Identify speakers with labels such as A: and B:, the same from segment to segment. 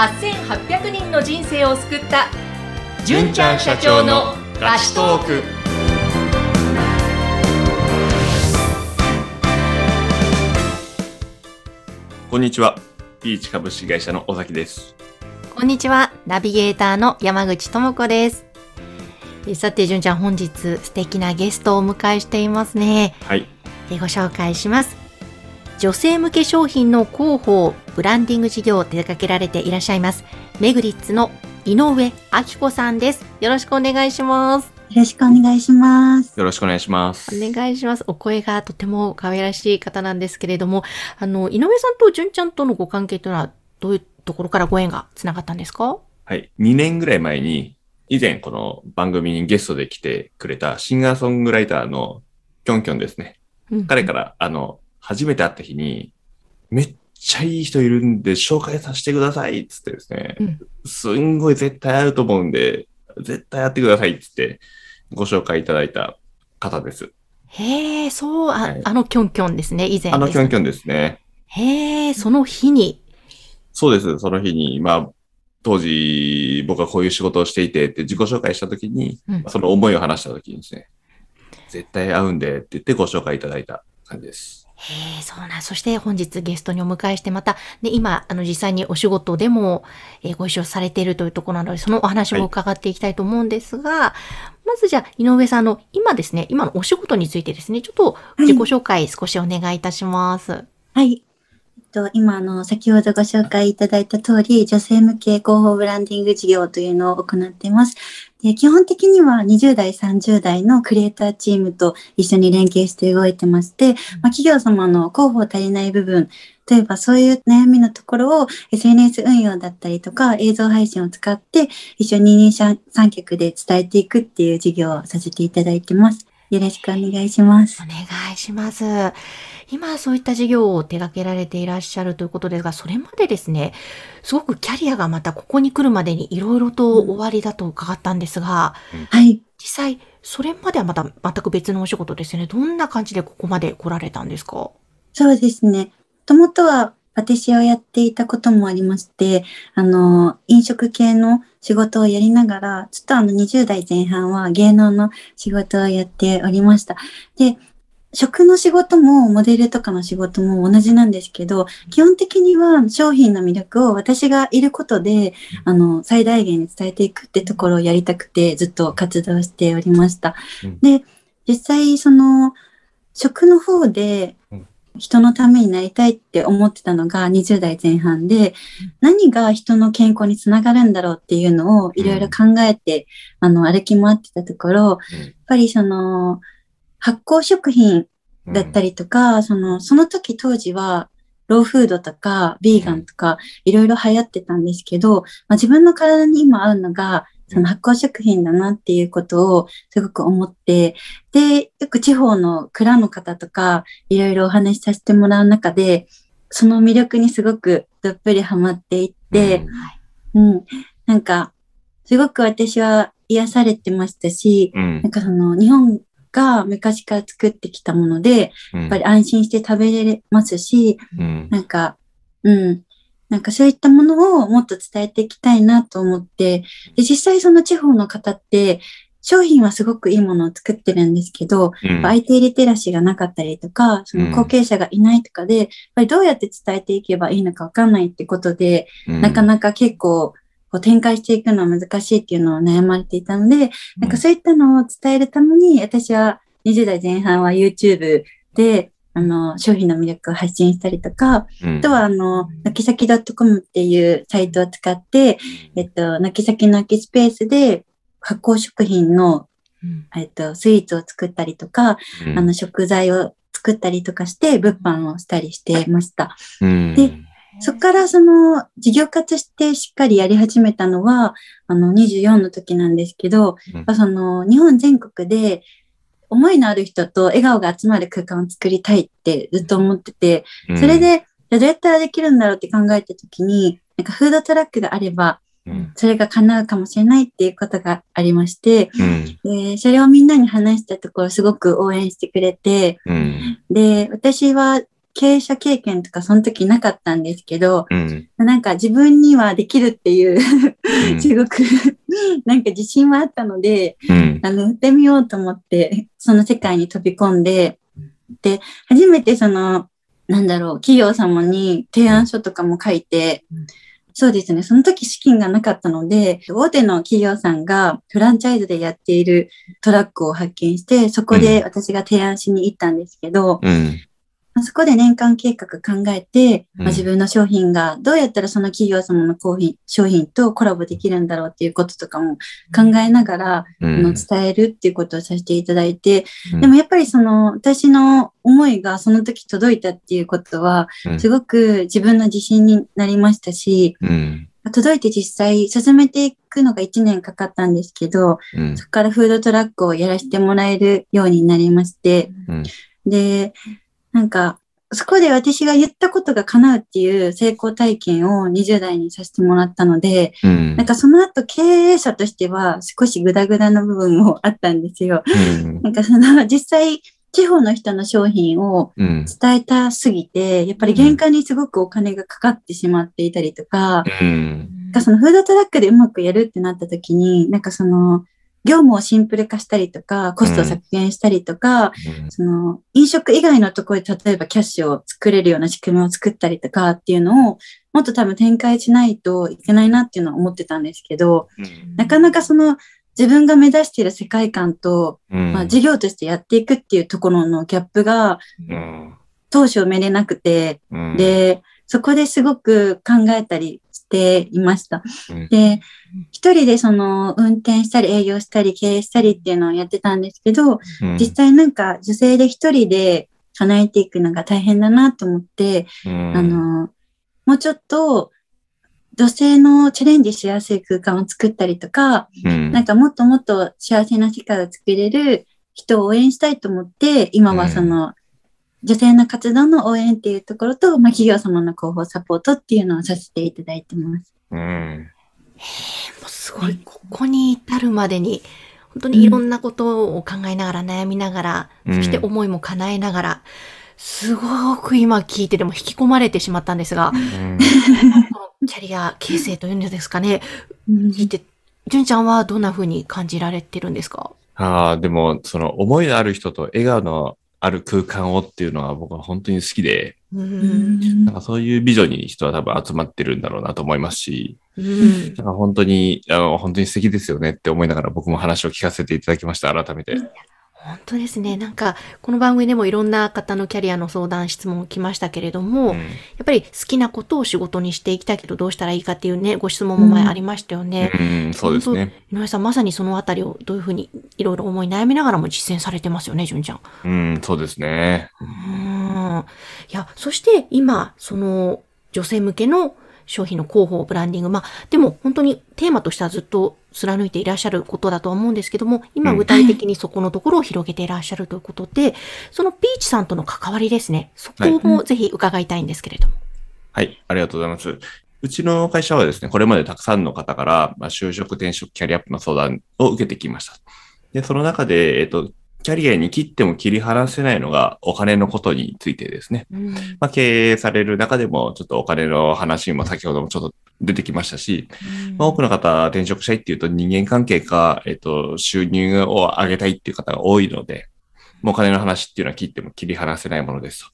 A: 8800人の人生を救った純ちゃん社長のラストーク
B: こんにちは。ピーチ株式会社の尾崎です。
C: こんにちは。ナビゲーターの山口智子です。えさて、純ちゃん、本日素敵なゲストをお迎えしていますね。
B: はい。
C: でご紹介します。女性向け商品の広報、ブランディング事業を手掛けられていらっしゃいます。メグリッツの井上明子さんです。よろしくお願いします。
D: よろしくお願いします。
B: よろしくお願いします。
C: お願いします。お声がとても可愛らしい方なんですけれども、あの、井上さんと純ちゃんとのご関係というのは、どういうところからご縁がつながったんですか？
B: はい。2年ぐらい前に、以前この番組にゲストで来てくれたシンガーソングライターのキョンキョンですね。
C: うん
B: 彼から、あの、初めて会った日に、めっちゃいい人いるんで紹介させてくださいっつってですね、
C: うん
B: すんごい絶対会うと思うんで、絶対会ってくださいっつってご紹介いただいた方です。
C: へえ、そう、あ,、
B: はい
C: あのキョンキョンですね、以前
B: あのキョンキ
C: ョン。
B: ですね。
C: へえ、その日に。
B: そうです。その日に、まあ、当時僕はこういう仕事をしていてって自己紹介した時に、
C: うん
B: その思いを話した時にですね、絶対会うんでって言ってご紹介いただいた感じです。
C: へえ、そうなん。そして本日ゲストにお迎えしてまた、で、今、あの、実際にお仕事でも、えーご一緒されているというところなので、そのお話も伺っていきたいと思うんですが、まずじゃあ、井上さんの、今ですね、今のお仕事についてですね、ちょっと自己紹介少しお願いいたします。
D: はい。えっと、今、あの、先ほどご紹介いただいた通り、女性向け広報ブランディング事業というのを行っています。で基本的には20代、30代のクリエイターチームと一緒に連携して動いてまして、まあ、企業様の広報足りない部分、例えばそういう悩みのところを SNS 運用だったりとか映像配信を使って一緒に二人三脚で伝えていくっていう事業をさせていただいてます。よろしくお願いします
C: お。願いします。今、そういった事業を手掛けられていらっしゃるということですが、それまでですね、すごくキャリアがまたここに来るまでにいろいろと終わりだと伺ったんですが、
D: はい。
C: 実際、それまではまた全く別のお仕事ですよね。どんな感じでここまで来られたんですか？
D: そうですね。もともとはパティシエをやっていたこともありまして、あの、飲食系の仕事をやりながら、ちょっとあの20代前半は芸能の仕事をやっておりました。で、食の仕事もモデルとかの仕事も同じなんですけど、基本的には商品の魅力を私がいることで、あの、最大限に伝えていくってところをやりたくてずっと活動しておりました。
B: うん
D: で、実際その、食の方で
B: うん
D: 人のためになりたいって思ってたのが20代前半で、何が人の健康につながるんだろうっていうのをいろいろ考えて、あの、歩き回ってたところ、やっぱりその、発酵食品だった
B: り。
D: りとか、その、その時当時は、ローフードとか、ビーガンとか、いろいろ流行ってたんですけど、まあ、自分の体に今合うのが、その発酵食品だなっていうことをすごく思って、で、よく地方の蔵の方とか、いろいろお話しさせてもらう中で、その魅力にすごくどっぷりハマっていって、うん、なんか、すごく私は癒されてましたし、
B: うん、
D: なんかその日本が昔から作ってきたもので、
B: や
D: やっぱり安心して食べれますし、
B: うん、
D: なんか、うん。なんかそういったものをもっと伝えていきたいなと思って、で実際その地方の方って、商品はすごくいいものを作ってるんですけど、
B: うん、
D: IT リテラシーがなかったりとか、その後継者がいないとかで、やっぱりどうやって伝えていけばいいのかわかんないってことで、なかなか結構、こう展開していくのは難しいっていうのを悩まれていたので、なんかそういったのを伝えるために、私は20代前半は YouTube で、あの、商品の魅力を発信したりとか、
B: うん、
D: あとは、あの、なきさき .com っていうサイトを使って、えっと、なきさきの空きスペースで発酵食品の、
C: うん。
D: えっと、スイーツを作ったりとか、
B: うん。
D: あの、食材を作ったりとかして、物販をしたりしてました。
B: うん、
D: でそっからその事業化としてしっかりやり始めたのは、あの24の時なんですけど、
B: うん。
D: その日本全国で思いのある人と笑顔が集まる空間を作りたいってずっと思ってて、それ、で、じゃあどうやったらできるんだろうって考えた時に、なんかフードトラックがあれば、
B: うん、
D: それが叶うかもしれないっていうことがありまして、
B: うん、
D: で、それをみんなに話したところすごく応援してくれて、
B: うん、
D: で、私は経営者経験とかその時なかったんですけど、
B: うん。
D: なんか自分にはできるっていう、
B: うん
D: すごくなんか自信はあったので、
B: うん。
D: あの、やってみようと思って、その世界に飛び込んで、で、初めてその、なんだろう、企業様に提案書とかも書いて、そうですね、その時資金がなかったので、大手の企業さんがフランチャイズでやっているトラックを発見して、そこで私が提案しに行ったんですけど、
B: うん。
D: そこで年間計画考えて、
B: うん
D: まあ、自分の商品がどうやったらその企業様の商品商品とコラボできるんだろうっていうこととかも考えながら、
B: う
D: あの
B: ん。
D: 伝えるっていうことをさせていただいて、
B: うん
D: でもやっぱりその私の思いがその時届いたっていうことは、
B: うん
D: すごく自分の自信になりましたし、
B: うん。
D: 届いて実際進めていくのが1年かかったんですけど、
B: うん。
D: そこからフードトラックをやらせてもらえるようになりまして、
B: うん
D: で、なんか、そこで私が言ったことが叶うっていう成功体験を20代にさせてもらったので、
B: うん
D: なんかその後経営者としては少しグダグダの部分もあったんですよ。
B: うん
D: なんかその実際地方の人の商品を
B: うん。
D: 伝えたすぎて、やっぱり原価にすごくお金がかかってしまっていたりとか、
B: う
D: んかそのフードトラックでうまくやるってなった時に、なんかその業務をシンプル化したりとか、コストを削減したりとか、その飲食以外のところで例えばキャッシュを作れるような仕組みを作ったりとかっていうのをもっと多分展開しないといけないなっていうのは思ってたんですけど、なかなかその自分が目指している世界観と、
B: うん。
D: まあ、事業としてやっていくっていうところのギャップが
B: うん。
D: 当初埋めれなくて、
B: うん、
D: で、そこですごく考えたりしていました。
B: うん。
D: で、一人でその運転したり営業したり経営したりっていうのをやってたんですけど、
B: うん。
D: 実際なんか女性で一人で叶えていくのが大変だなと思って、
B: うん。
D: あの、もうちょっと女性のチャレンジしやすい空間を作ったりとか、
B: うん。
D: なんかもっともっと幸せな世界を作れる人を応援したいと思って、今はその、女性の活動の応援っていうところと、まあ、企業様の広報サポートっていうのをさせていただいてます。
B: うん。
C: もうすごい、ここに至るまでに、本当にいろんなことを考えながら、悩みながら、
B: うん。
C: そして思いも叶えながら、すごく今聞いてでも引き込まれてしまったんですが、
B: うん。
C: キャリア形成というんですかね、
D: うん。
C: 聞いて、純ちゃんはどんな風に感じられてるんですか？
B: ああ、でも、その思いのある人と笑顔のある空間をっていうのは僕は本当に好きで、
D: んん
B: なんかそういう美女に人は多分集まってるんだろうなと思いますし、
C: うん。
B: なんか本当に、あの、本当に素敵ですよねって思いながら僕も話を聞かせていただきました、改めて。
C: 本当ですね。なんか、この番組でもいろんな方のキャリアの相談、質問来ましたけれども、
B: うん
C: やっぱり好きなことを仕事にしていきたいけどどうしたらいいかっていうね、ご質問も前ありましたよね。
B: うん、そうですね。
C: 井上さん、まさにそのあたりをどういうふうにいろいろ思い悩みながらも実践されてますよね、純ちゃん。
B: うん、そうですね。
C: うーん。いや、そして今、その女性向けの商品の広報、ブランディング、まあ、でも本当にテーマとしてはずっと貫いていらっしゃることだとは思うんですけども、今
B: うん
C: 具体的にそこのところを広げていらっしゃるということで、そのピーチさんとの関わりですね。そこもぜひ伺いたいんですけれども。
B: はい、ありがとうございます。うちの会社はですね、これまでたくさんの方から、まあ、就職、転職、キャリアアップの相談を受けてきました。で、その中で、えっと、キャリアに切っても切り離せないのがお金のことについてですね。
C: うん
B: まあ、経営される中でも、ちょっとお金の話も先ほどもちょっと出てきましたし、まあ、多くの方、転職したいっていうと人間関係か、えっと、収入を上げたいっていう方が多いので、もうお金の話っていうのは切っても切り離せないものですと。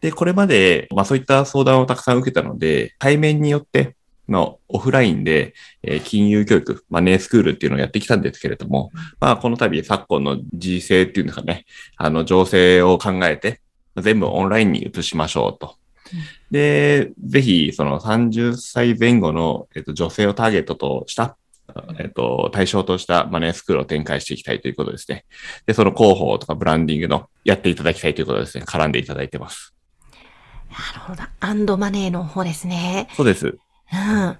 B: で、これまで、まあそういった相談をたくさん受けたので、対面によってのオフラインで、えー金融教育、マネースクールっていうのをやってきたんですけれども、まあこの度昨今の時勢っていうんですかね、あの情勢を考えて、全部オンラインに移しましょうと。で、ぜひ、その30歳前後の、えっと、女性をターゲットとした、えっと、対象としたマネースクールを展開していきたいということですね。で、その広報とかブランディングのやっていただきたいということですね。絡んでいただいてます。
C: なるほど。アンドマネーの方ですね。
B: そうです。
C: うん。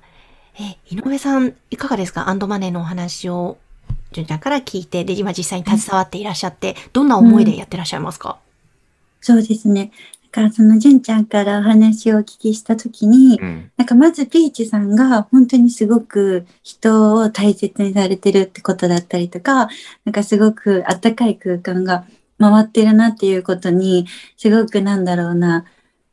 C: え、井上さん、いかがですか？アンドマネーのお話を、純ちゃんから聞いて、で、今実際に携わっていらっしゃって、どんな思いでやってらっしゃいますか、
D: そうですね。だからその純ちゃんからお話をお聞きしたときに、
B: うん。
D: なんかまずピーチさんが本当にすごく人を大切にされてるってことだったりとか、なんかすごくあったかい空間が回ってるなっていうことに、すごくなんだろうな、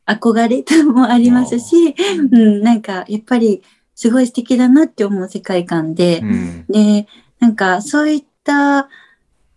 D: 憧れもありますし、うん、なんかやっぱりすごい素敵だなって思う世界観で、
B: うん。
D: で、なんかそういった、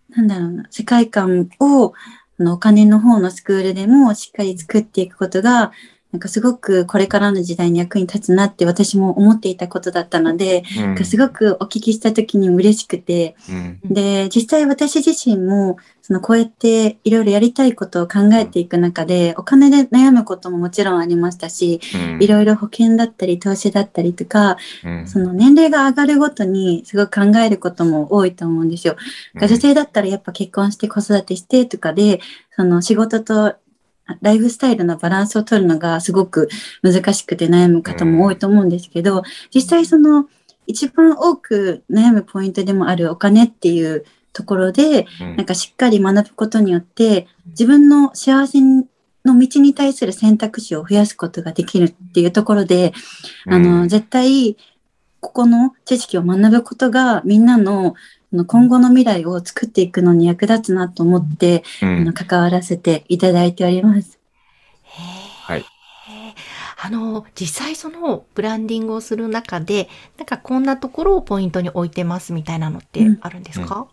D: なんだろうな、世界観を、のお金の方のスクールでもしっかり作っていくことが、なんかすごくこれからの時代に役に立つなって私も思っていたことだったので、なんかすごくお聞きした時に嬉しくて、
B: うん。
D: で、実際私自身も、そのこうやっていろいろやりたいことを考えていく中で、お金で悩むことももちろんありましたし、
B: うん。
D: いろいろ保険だったり投資だったりとか、
B: うん
D: その年齢が上がるごとにすごく考えることも多いと思うんですよ。女性だったらやっぱ結婚して子育てしてとかで、その仕事とライフスタイルのバランスを取るのがすごく難しくて悩む方も多いと思うんですけど、実際その一番多く悩むポイントでもあるお金っていうところで、
B: うん。
D: なんかしっかり学ぶことによって、自分の幸せの道に対する選択肢を増やすことができるっていうところで、あの、絶対、ここの知識を学ぶことがみんなの今後の未来を作っていくのに役立つなと思って、
B: うん
D: あの関わらせていただいております。
B: はい。
C: あの、実際そのブランディングをする中で、なんかこんなところをポイントに置いてますみたいなのってあるんですか、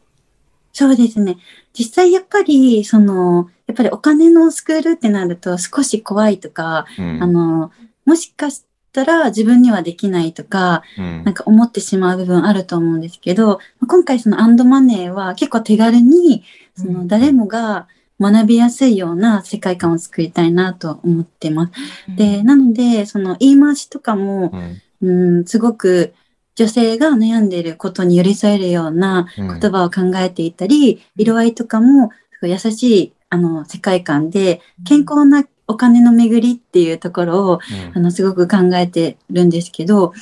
D: そうですね。実際やっぱり、その、やっぱりお金のスクールってなると少し怖いとか、
B: うん
D: あの、もしかしたら自分にはできないとか、
B: うん。
D: なんか思ってしまう部分あると思うんですけど、今回そのアンドマネーは結構手軽に、その誰もが学びやすいような世界観を作りたいなと思ってます。で、なので、その言い回しとかも、
B: うん。
D: うん、すごく女性が悩んでいることに寄り添えるような
B: うん。
D: 言葉を考えていたり、色合いとかも優しいあの世界観で、健康なお金の巡りっていうところをあのすごく考えてるんですけど、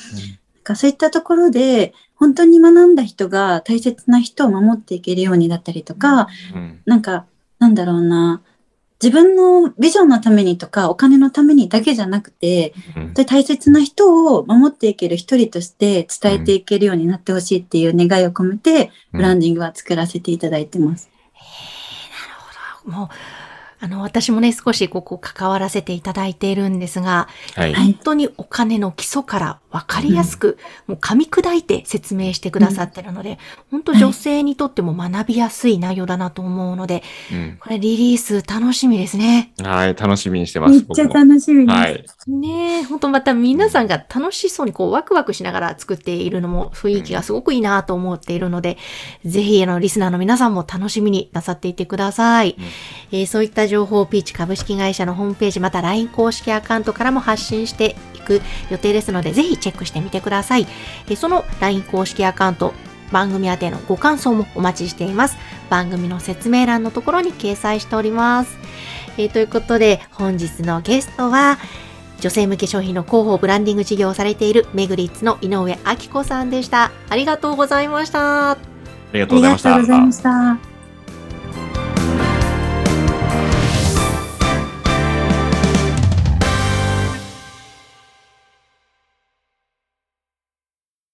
D: なんかそういったところで本当に学んだ人が大切な人を守っていけるようにだったりとか、
B: うん。
D: なんかなんだろうな、自分のビジョンのためにとかお金のためにだけじゃなくて、
B: うん。
D: 大切な人を守っていける一人として伝えていけるようになってほしいっていう願いを込めて、ブランディングは作らせていただいてます。
C: もう、あの、私もね、少しここ関わらせていただいているんですが、
B: はい。
C: 本当にお金の基礎から分かりやすく、もう噛み砕いて説明してくださってるので、本当女性にとっても学びやすい内容だなと思うので、
B: うん
C: これリリース楽しみですね。
B: はい、楽しみにしてます。
D: めっちゃ楽しみです。
B: はい。
C: ねえ、本当また皆さんが楽しそうにこうワクワクしながら作っているのも雰囲気がすごくいいなと思っているので、ぜひあのリスナーの皆さんも楽しみになさっていてください。えーそういった情報をピーチ株式会社のホームページまた LINE 公式アカウントからも発信していく予定ですので、ぜひチェックしてみてください。えーその LINE 公式アカウント、番組宛てのご感想もお待ちしています。番組の説明欄のところに掲載しております。えーということで、本日のゲストは、女性向け商品の広報ブランディング事業をされているメグリッツの井上明子さんでした。ありがとうございました。
B: あり
D: がとうございま。した。